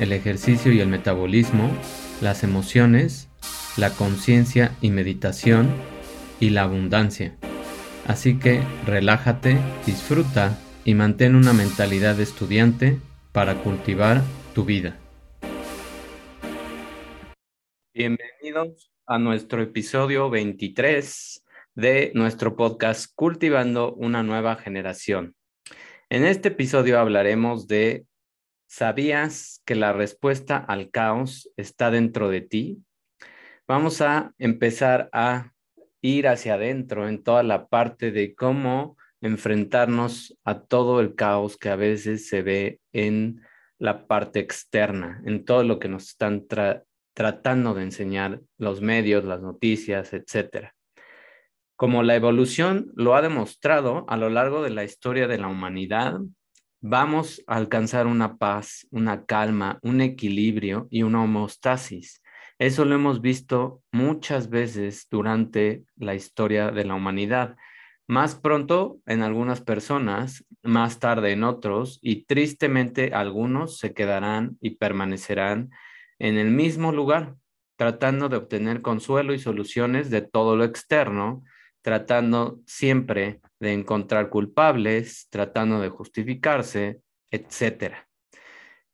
el ejercicio y el metabolismo, las emociones, la conciencia y meditación y la abundancia. Así que relájate, disfruta y mantén una mentalidad de estudiante para cultivar tu vida. Bienvenidos a nuestro episodio 23 de nuestro podcast Cultivando una nueva generación. En este episodio hablaremos de ¿Sabías que la respuesta al caos está dentro de ti? Vamos a empezar a ir hacia adentro en toda la parte de cómo enfrentarnos a todo el caos que a veces se ve en la parte externa, en todo lo que nos están tratando de enseñar los medios, las noticias, etcétera. Como la evolución lo ha demostrado a lo largo de la historia de la humanidad, vamos a alcanzar una paz, una calma, un equilibrio y una homeostasis. Eso lo hemos visto muchas veces durante la historia de la humanidad. Más pronto en algunas personas, más tarde en otros, y tristemente algunos se quedarán y permanecerán en el mismo lugar, tratando de obtener consuelo y soluciones de todo lo externo, tratando siempre de encontrar culpables, tratando de justificarse, etc.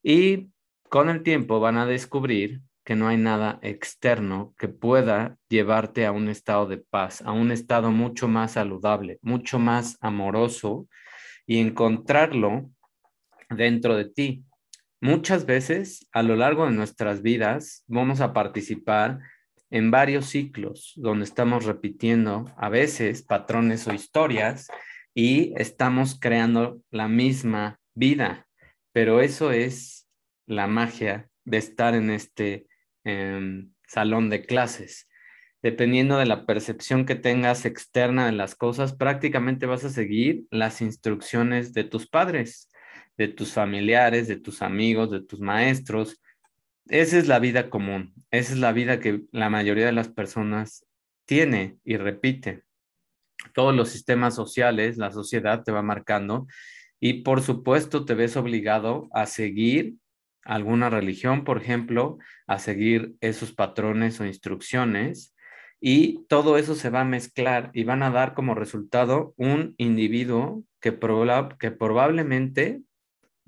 Y con el tiempo van a descubrir que no hay nada externo que pueda llevarte a un estado de paz, a un estado mucho más saludable, mucho más amoroso y encontrarlo dentro de ti. Muchas veces a lo largo de nuestras vidas vamos a participar en varios ciclos donde estamos repitiendo a veces patrones o historias y estamos creando la misma vida. Pero eso es la magia de estar en este em, salón de clases. Dependiendo de la percepción que tengas externa de las cosas, prácticamente vas a seguir las instrucciones de tus padres, de tus familiares, de tus amigos, de tus maestros, esa es la vida común, esa es la vida que la mayoría de las personas tiene y repite. Todos los sistemas sociales, la sociedad te va marcando y por supuesto te ves obligado a seguir alguna religión, por ejemplo, a seguir esos patrones o instrucciones y todo eso se va a mezclar y van a dar como resultado un individuo que, que probablemente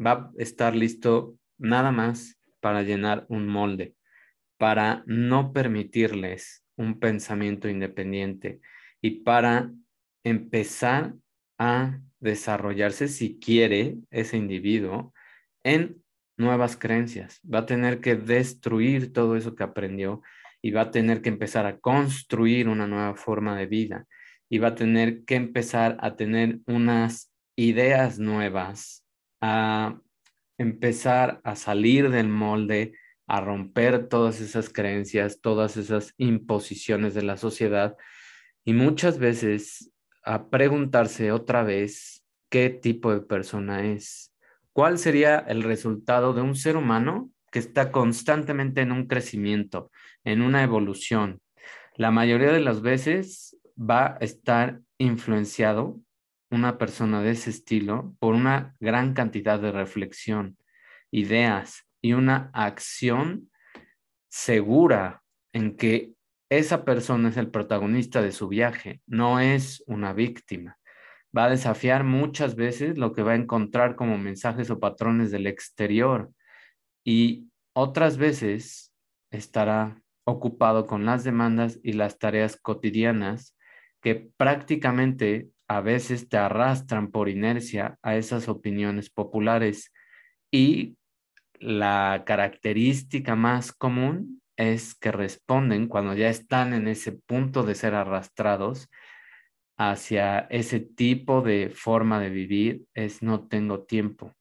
va a estar listo nada más para llenar un molde, para no permitirles un pensamiento independiente y para empezar a desarrollarse, si quiere, ese individuo en nuevas creencias. Va a tener que destruir todo eso que aprendió y va a tener que empezar a construir una nueva forma de vida y va a tener que empezar a tener unas ideas nuevas, a empezar a salir del molde, a romper todas esas creencias, todas esas imposiciones de la sociedad y muchas veces a preguntarse otra vez qué tipo de persona es. ¿Cuál sería el resultado de un ser humano que está constantemente en un crecimiento, en una evolución? La mayoría de las veces va a estar influenciado una persona de ese estilo por una gran cantidad de reflexión, ideas y una acción segura en que esa persona es el protagonista de su viaje, no es una víctima. Va a desafiar muchas veces lo que va a encontrar como mensajes o patrones del exterior y otras veces estará ocupado con las demandas y las tareas cotidianas que prácticamente a veces te arrastran por inercia a esas opiniones populares y la característica más común es que responden cuando ya están en ese punto de ser arrastrados hacia ese tipo de forma de vivir es no tengo tiempo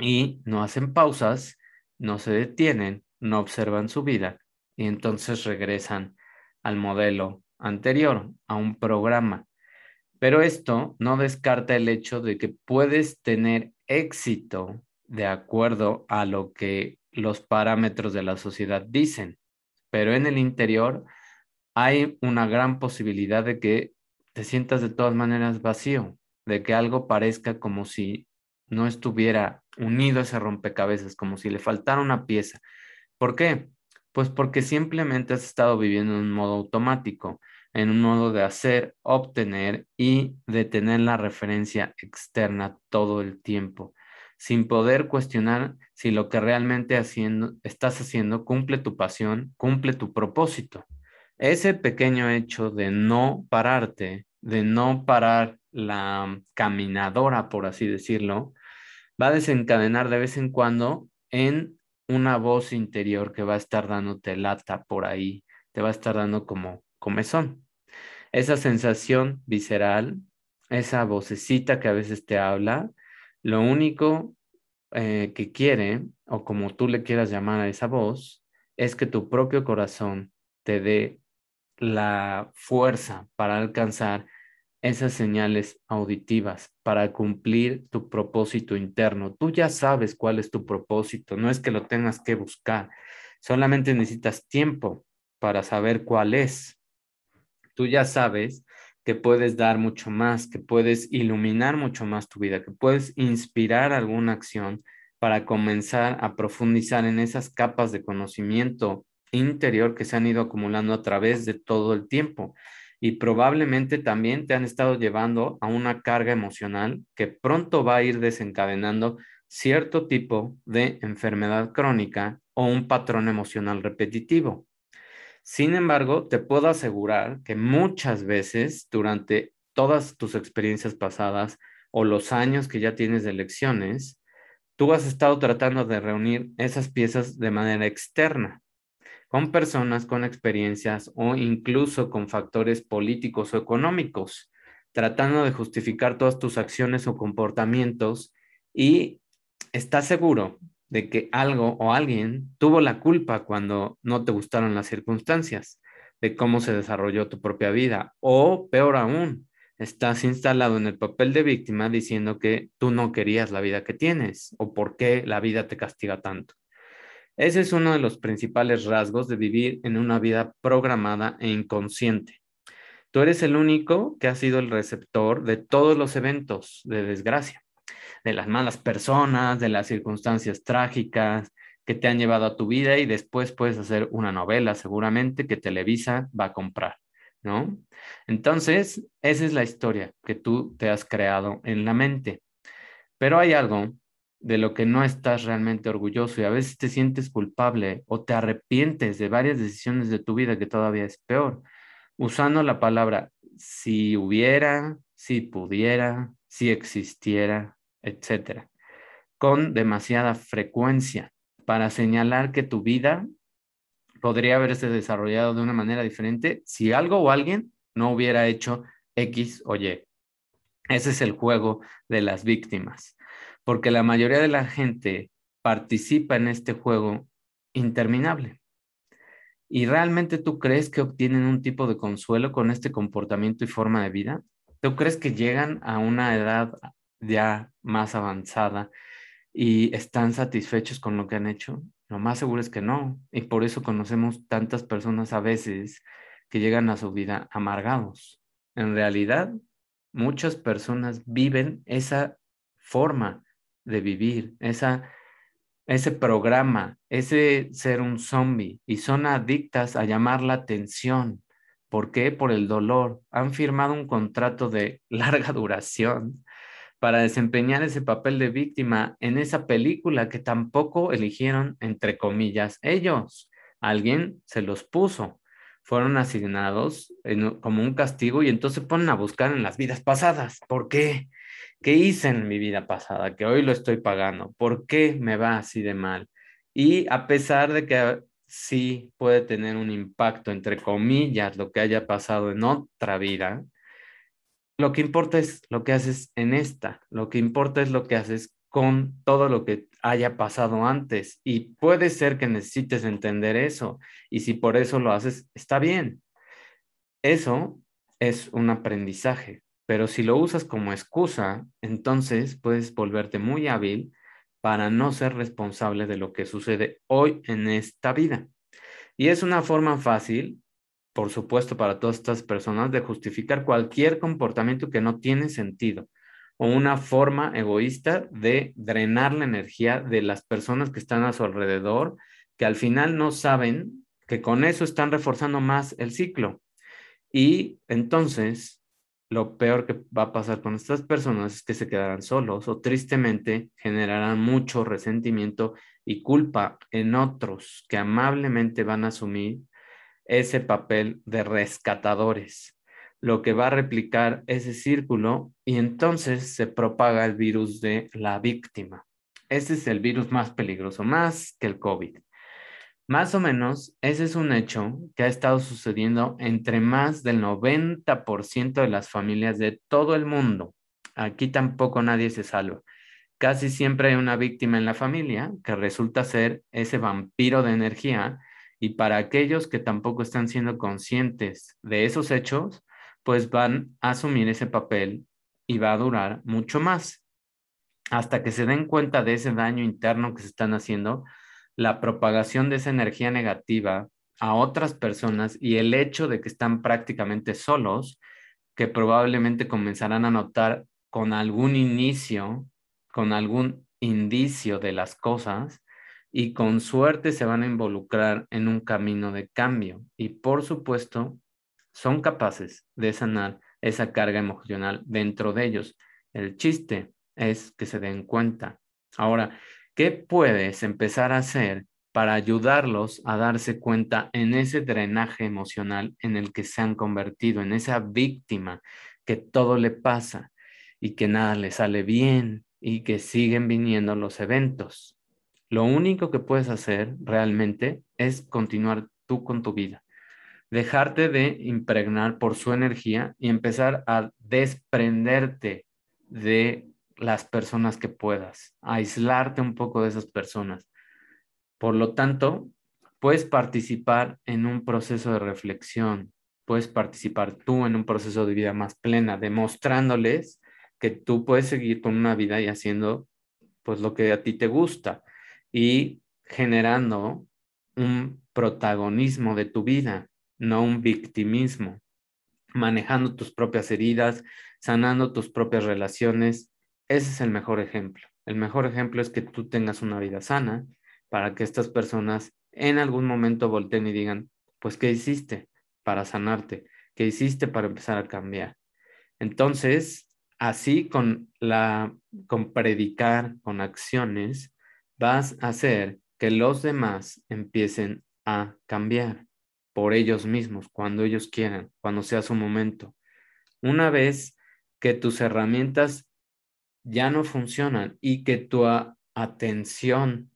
y no hacen pausas no se detienen, no observan su vida y entonces regresan al modelo anterior, a un programa. Pero esto no descarta el hecho de que puedes tener éxito de acuerdo a lo que los parámetros de la sociedad dicen, pero en el interior hay una gran posibilidad de que te sientas de todas maneras vacío, de que algo parezca como si no estuviera unido ese rompecabezas, como si le faltara una pieza. ¿Por qué? Pues porque simplemente has estado viviendo en un modo automático, en un modo de hacer, obtener y de tener la referencia externa todo el tiempo, sin poder cuestionar si lo que realmente haciendo, estás haciendo cumple tu pasión, cumple tu propósito. Ese pequeño hecho de no pararte, de no parar la caminadora, por así decirlo, va a desencadenar de vez en cuando en una voz interior que va a estar dándote lata por ahí, te va a estar dando como comezón. Esa sensación visceral, esa vocecita que a veces te habla, lo único eh, que quiere, o como tú le quieras llamar a esa voz, es que tu propio corazón te dé la fuerza para alcanzar esas señales auditivas para cumplir tu propósito interno. Tú ya sabes cuál es tu propósito, no es que lo tengas que buscar, solamente necesitas tiempo para saber cuál es. Tú ya sabes que puedes dar mucho más, que puedes iluminar mucho más tu vida, que puedes inspirar alguna acción para comenzar a profundizar en esas capas de conocimiento interior que se han ido acumulando a través de todo el tiempo y probablemente también te han estado llevando a una carga emocional que pronto va a ir desencadenando cierto tipo de enfermedad crónica o un patrón emocional repetitivo. Sin embargo, te puedo asegurar que muchas veces durante todas tus experiencias pasadas o los años que ya tienes de lecciones, tú has estado tratando de reunir esas piezas de manera externa con personas con experiencias o incluso con factores políticos o económicos, tratando de justificar todas tus acciones o comportamientos y estás seguro de que algo o alguien tuvo la culpa cuando no te gustaron las circunstancias, de cómo se desarrolló tu propia vida o peor aún, estás instalado en el papel de víctima diciendo que tú no querías la vida que tienes o por qué la vida te castiga tanto. Ese es uno de los principales rasgos de vivir en una vida programada e inconsciente. Tú eres el único que ha sido el receptor de todos los eventos de desgracia, de las malas personas, de las circunstancias trágicas que te han llevado a tu vida y después puedes hacer una novela seguramente que Televisa va a comprar, ¿no? Entonces, esa es la historia que tú te has creado en la mente. Pero hay algo de lo que no estás realmente orgulloso y a veces te sientes culpable o te arrepientes de varias decisiones de tu vida que todavía es peor, usando la palabra si hubiera, si pudiera, si existiera, etcétera, con demasiada frecuencia para señalar que tu vida podría haberse desarrollado de una manera diferente si algo o alguien no hubiera hecho X o Y. Ese es el juego de las víctimas porque la mayoría de la gente participa en este juego interminable. ¿Y realmente tú crees que obtienen un tipo de consuelo con este comportamiento y forma de vida? ¿Tú crees que llegan a una edad ya más avanzada y están satisfechos con lo que han hecho? Lo más seguro es que no. Y por eso conocemos tantas personas a veces que llegan a su vida amargados. En realidad, muchas personas viven esa forma de vivir, esa, ese programa, ese ser un zombie y son adictas a llamar la atención. ¿Por qué? Por el dolor. Han firmado un contrato de larga duración para desempeñar ese papel de víctima en esa película que tampoco eligieron, entre comillas, ellos. Alguien se los puso. Fueron asignados como un castigo y entonces ponen a buscar en las vidas pasadas. ¿Por qué? ¿Qué hice en mi vida pasada que hoy lo estoy pagando? ¿Por qué me va así de mal? Y a pesar de que sí puede tener un impacto, entre comillas, lo que haya pasado en otra vida, lo que importa es lo que haces en esta, lo que importa es lo que haces con todo lo que haya pasado antes y puede ser que necesites entender eso y si por eso lo haces, está bien. Eso es un aprendizaje, pero si lo usas como excusa, entonces puedes volverte muy hábil para no ser responsable de lo que sucede hoy en esta vida. Y es una forma fácil, por supuesto, para todas estas personas de justificar cualquier comportamiento que no tiene sentido o una forma egoísta de drenar la energía de las personas que están a su alrededor, que al final no saben que con eso están reforzando más el ciclo. Y entonces, lo peor que va a pasar con estas personas es que se quedarán solos o tristemente generarán mucho resentimiento y culpa en otros que amablemente van a asumir ese papel de rescatadores lo que va a replicar ese círculo y entonces se propaga el virus de la víctima. Ese es el virus más peligroso, más que el COVID. Más o menos, ese es un hecho que ha estado sucediendo entre más del 90% de las familias de todo el mundo. Aquí tampoco nadie se salva. Casi siempre hay una víctima en la familia que resulta ser ese vampiro de energía y para aquellos que tampoco están siendo conscientes de esos hechos, pues van a asumir ese papel y va a durar mucho más. Hasta que se den cuenta de ese daño interno que se están haciendo, la propagación de esa energía negativa a otras personas y el hecho de que están prácticamente solos, que probablemente comenzarán a notar con algún inicio, con algún indicio de las cosas y con suerte se van a involucrar en un camino de cambio. Y por supuesto, son capaces de sanar esa carga emocional dentro de ellos. El chiste es que se den cuenta. Ahora, ¿qué puedes empezar a hacer para ayudarlos a darse cuenta en ese drenaje emocional en el que se han convertido, en esa víctima que todo le pasa y que nada le sale bien y que siguen viniendo los eventos? Lo único que puedes hacer realmente es continuar tú con tu vida dejarte de impregnar por su energía y empezar a desprenderte de las personas que puedas, aislarte un poco de esas personas. Por lo tanto, puedes participar en un proceso de reflexión, puedes participar tú en un proceso de vida más plena, demostrándoles que tú puedes seguir con una vida y haciendo pues lo que a ti te gusta y generando un protagonismo de tu vida, no un victimismo, manejando tus propias heridas, sanando tus propias relaciones. Ese es el mejor ejemplo. El mejor ejemplo es que tú tengas una vida sana para que estas personas en algún momento volteen y digan, pues, ¿qué hiciste para sanarte? ¿Qué hiciste para empezar a cambiar? Entonces, así con la con predicar, con acciones, vas a hacer que los demás empiecen a cambiar por ellos mismos, cuando ellos quieran, cuando sea su momento. Una vez que tus herramientas ya no funcionan y que tu atención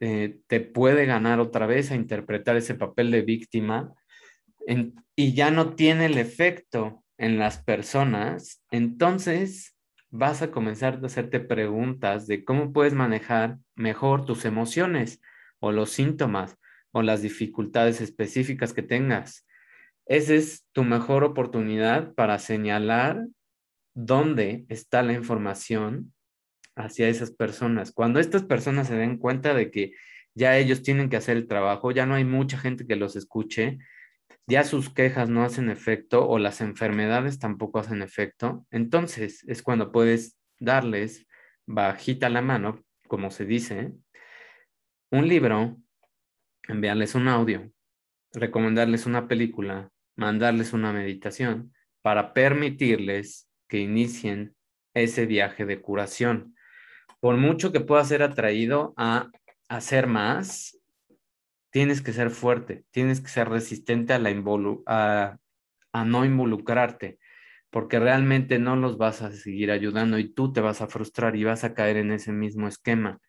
eh, te puede ganar otra vez a interpretar ese papel de víctima y ya no tiene el efecto en las personas, entonces vas a comenzar a hacerte preguntas de cómo puedes manejar mejor tus emociones o los síntomas o las dificultades específicas que tengas. Esa es tu mejor oportunidad para señalar dónde está la información hacia esas personas. Cuando estas personas se den cuenta de que ya ellos tienen que hacer el trabajo, ya no hay mucha gente que los escuche, ya sus quejas no hacen efecto o las enfermedades tampoco hacen efecto, entonces es cuando puedes darles bajita la mano, como se dice, un libro enviarles un audio, recomendarles una película, mandarles una meditación para permitirles que inicien ese viaje de curación. Por mucho que pueda ser atraído a hacer más, tienes que ser fuerte, tienes que ser resistente a, la a, a no involucrarte, porque realmente no los vas a seguir ayudando y tú te vas a frustrar y vas a caer en ese mismo esquema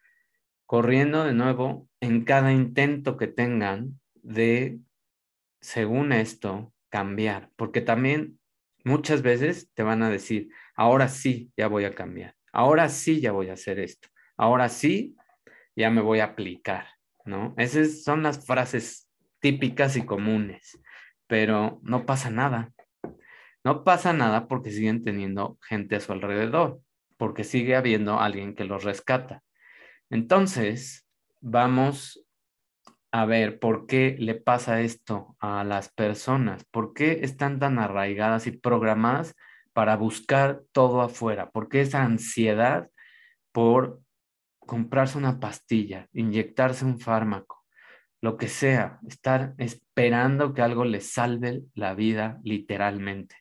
corriendo de nuevo en cada intento que tengan de, según esto, cambiar, porque también muchas veces te van a decir, ahora sí, ya voy a cambiar, ahora sí, ya voy a hacer esto, ahora sí, ya me voy a aplicar, ¿no? Esas son las frases típicas y comunes, pero no pasa nada. No pasa nada porque siguen teniendo gente a su alrededor, porque sigue habiendo alguien que los rescata. Entonces, vamos a ver por qué le pasa esto a las personas, por qué están tan arraigadas y programadas para buscar todo afuera, por qué esa ansiedad por comprarse una pastilla, inyectarse un fármaco, lo que sea, estar esperando que algo les salve la vida literalmente.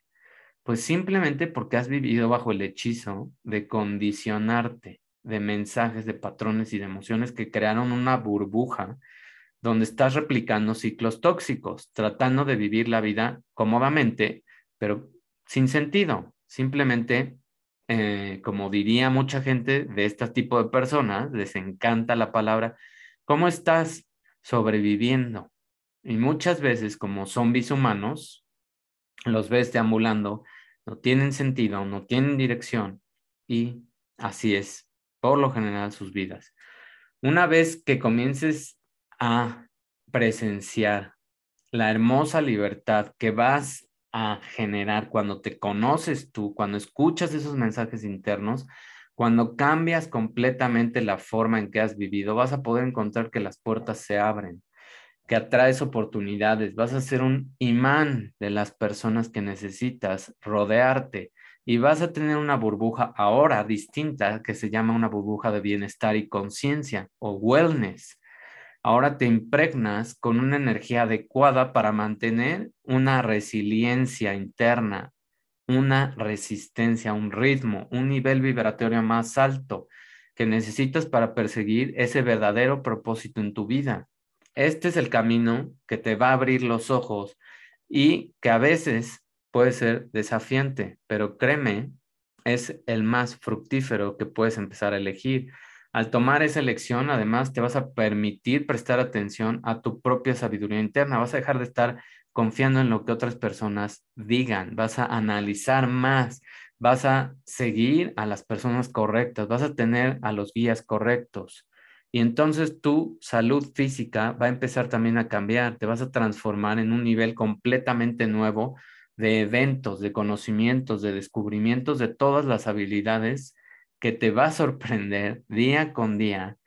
Pues simplemente porque has vivido bajo el hechizo de condicionarte de mensajes, de patrones y de emociones que crearon una burbuja donde estás replicando ciclos tóxicos, tratando de vivir la vida cómodamente, pero sin sentido. Simplemente, eh, como diría mucha gente de este tipo de personas, les encanta la palabra, ¿cómo estás sobreviviendo? Y muchas veces, como zombies humanos, los ves deambulando, no tienen sentido, no tienen dirección, y así es, por lo general, sus vidas. Una vez que comiences a presenciar la hermosa libertad que vas a generar cuando te conoces tú, cuando escuchas esos mensajes internos, cuando cambias completamente la forma en que has vivido, vas a poder encontrar que las puertas se abren, que atraes oportunidades, vas a ser un imán de las personas que necesitas rodearte y vas a tener una burbuja ahora distinta que se llama una burbuja de bienestar y conciencia o wellness ahora te impregnas con una energía adecuada para mantener una resiliencia interna, una resistencia, un ritmo, un nivel vibratorio más alto que necesitas para perseguir ese verdadero propósito en tu vida. Este es el camino que te va a abrir los ojos y que a veces puede ser desafiante, pero créeme, es el más fructífero que puedes empezar a elegir al tomar esa elección, además, te vas a permitir prestar atención a tu propia sabiduría interna. Vas a dejar de estar confiando en lo que otras personas digan. Vas a analizar más. Vas a seguir a las personas correctas. Vas a tener a los guías correctos. Y entonces tu salud física va a empezar también a cambiar. Te vas a transformar en un nivel completamente nuevo de eventos, de conocimientos, de descubrimientos de todas las habilidades que te va a sorprender día con día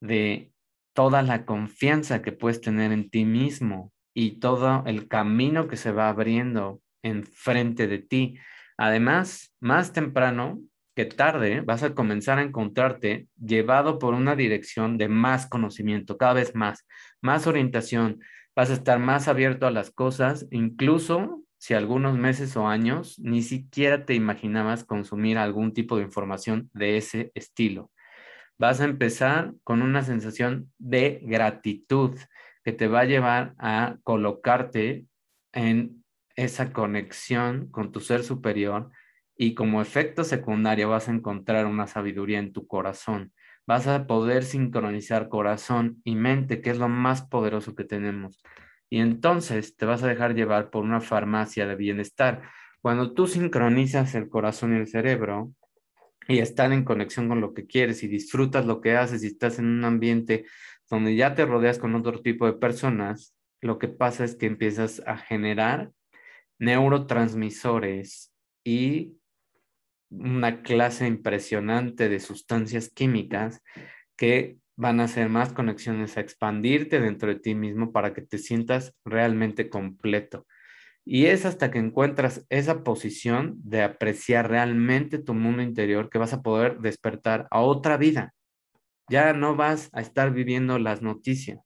de toda la confianza que puedes tener en ti mismo y todo el camino que se va abriendo enfrente de ti. Además, más temprano que tarde vas a comenzar a encontrarte llevado por una dirección de más conocimiento, cada vez más, más orientación. Vas a estar más abierto a las cosas, incluso si algunos meses o años ni siquiera te imaginabas consumir algún tipo de información de ese estilo. Vas a empezar con una sensación de gratitud que te va a llevar a colocarte en esa conexión con tu ser superior y como efecto secundario vas a encontrar una sabiduría en tu corazón. Vas a poder sincronizar corazón y mente, que es lo más poderoso que tenemos y entonces te vas a dejar llevar por una farmacia de bienestar. Cuando tú sincronizas el corazón y el cerebro y están en conexión con lo que quieres y disfrutas lo que haces y estás en un ambiente donde ya te rodeas con otro tipo de personas, lo que pasa es que empiezas a generar neurotransmisores y una clase impresionante de sustancias químicas que van a hacer más conexiones, a expandirte dentro de ti mismo para que te sientas realmente completo. Y es hasta que encuentras esa posición de apreciar realmente tu mundo interior que vas a poder despertar a otra vida. Ya no vas a estar viviendo las noticias,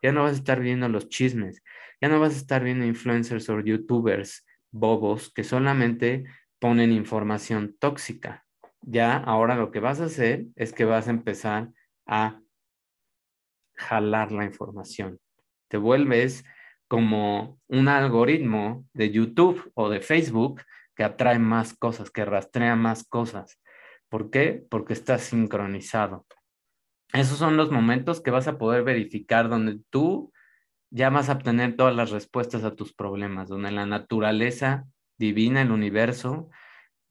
ya no vas a estar viendo los chismes, ya no vas a estar viendo influencers o youtubers bobos que solamente ponen información tóxica. Ya ahora lo que vas a hacer es que vas a empezar a jalar la información. Te vuelves como un algoritmo de YouTube o de Facebook que atrae más cosas, que rastrea más cosas. ¿Por qué? Porque estás sincronizado. Esos son los momentos que vas a poder verificar donde tú ya vas a obtener todas las respuestas a tus problemas, donde la naturaleza divina, el universo,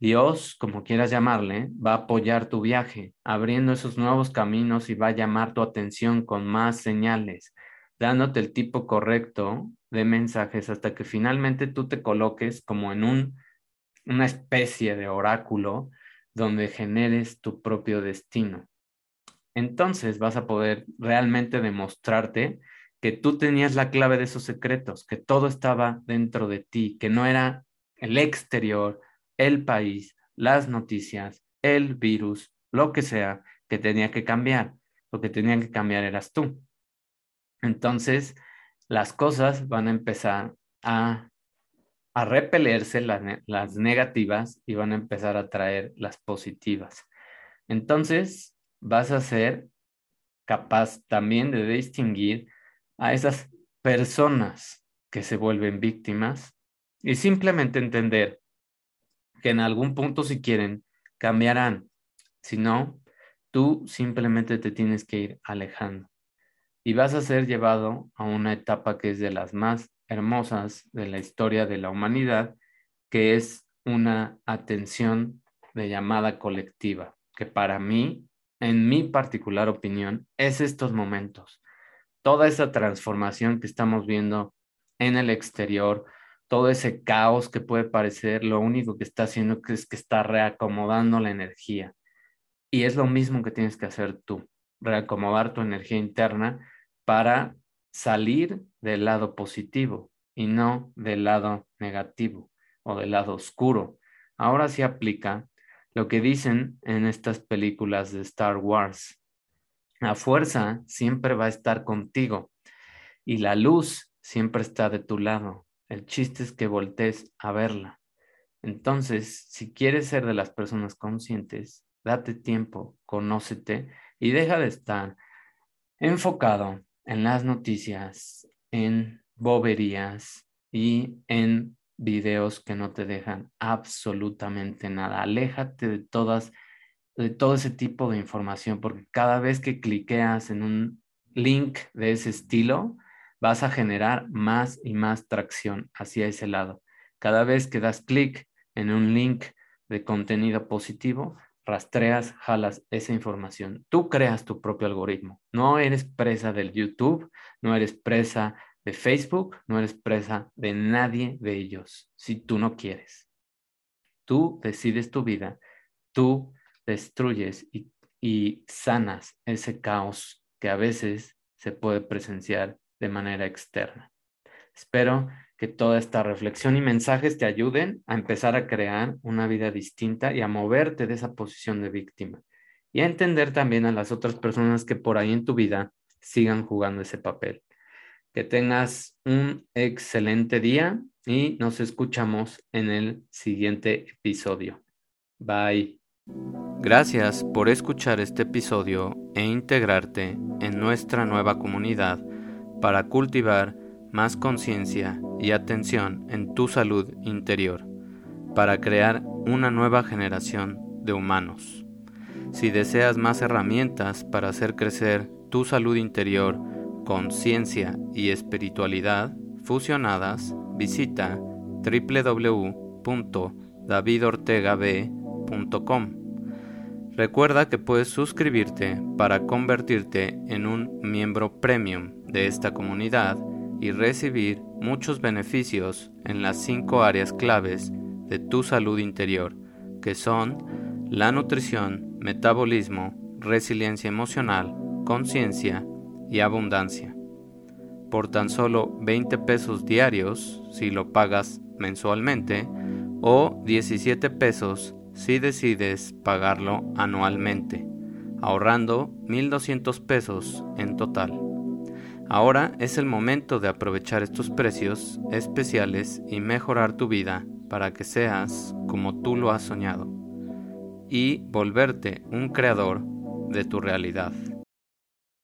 Dios, como quieras llamarle, va a apoyar tu viaje, abriendo esos nuevos caminos y va a llamar tu atención con más señales, dándote el tipo correcto de mensajes hasta que finalmente tú te coloques como en un, una especie de oráculo donde generes tu propio destino. Entonces vas a poder realmente demostrarte que tú tenías la clave de esos secretos, que todo estaba dentro de ti, que no era el exterior, el país, las noticias, el virus, lo que sea que tenía que cambiar. Lo que tenía que cambiar eras tú. Entonces, las cosas van a empezar a, a repelerse las, las negativas y van a empezar a traer las positivas. Entonces, vas a ser capaz también de distinguir a esas personas que se vuelven víctimas y simplemente entender que en algún punto si quieren cambiarán. Si no, tú simplemente te tienes que ir alejando y vas a ser llevado a una etapa que es de las más hermosas de la historia de la humanidad, que es una atención de llamada colectiva, que para mí, en mi particular opinión, es estos momentos. Toda esa transformación que estamos viendo en el exterior, todo ese caos que puede parecer, lo único que está haciendo es que está reacomodando la energía. Y es lo mismo que tienes que hacer tú, reacomodar tu energía interna para salir del lado positivo y no del lado negativo o del lado oscuro. Ahora sí aplica lo que dicen en estas películas de Star Wars. La fuerza siempre va a estar contigo y la luz siempre está de tu lado. El chiste es que voltees a verla. Entonces, si quieres ser de las personas conscientes, date tiempo, conócete y deja de estar enfocado en las noticias, en boberías y en videos que no te dejan absolutamente nada. Aléjate de todas de todo ese tipo de información porque cada vez que cliqueas en un link de ese estilo, vas a generar más y más tracción hacia ese lado. Cada vez que das clic en un link de contenido positivo, rastreas, jalas esa información. Tú creas tu propio algoritmo. No eres presa del YouTube, no eres presa de Facebook, no eres presa de nadie de ellos si tú no quieres. Tú decides tu vida, tú destruyes y, y sanas ese caos que a veces se puede presenciar de manera externa. Espero que toda esta reflexión y mensajes te ayuden a empezar a crear una vida distinta y a moverte de esa posición de víctima y a entender también a las otras personas que por ahí en tu vida sigan jugando ese papel. Que tengas un excelente día y nos escuchamos en el siguiente episodio. Bye. Gracias por escuchar este episodio e integrarte en nuestra nueva comunidad para cultivar más conciencia y atención en tu salud interior, para crear una nueva generación de humanos. Si deseas más herramientas para hacer crecer tu salud interior, conciencia y espiritualidad fusionadas, visita www.davidortegab.com. Recuerda que puedes suscribirte para convertirte en un miembro premium de esta comunidad y recibir muchos beneficios en las cinco áreas claves de tu salud interior, que son la nutrición, metabolismo, resiliencia emocional, conciencia y abundancia. Por tan solo 20 pesos diarios si lo pagas mensualmente o 17 pesos si decides pagarlo anualmente, ahorrando 1.200 pesos en total. Ahora es el momento de aprovechar estos precios especiales y mejorar tu vida para que seas como tú lo has soñado y volverte un creador de tu realidad.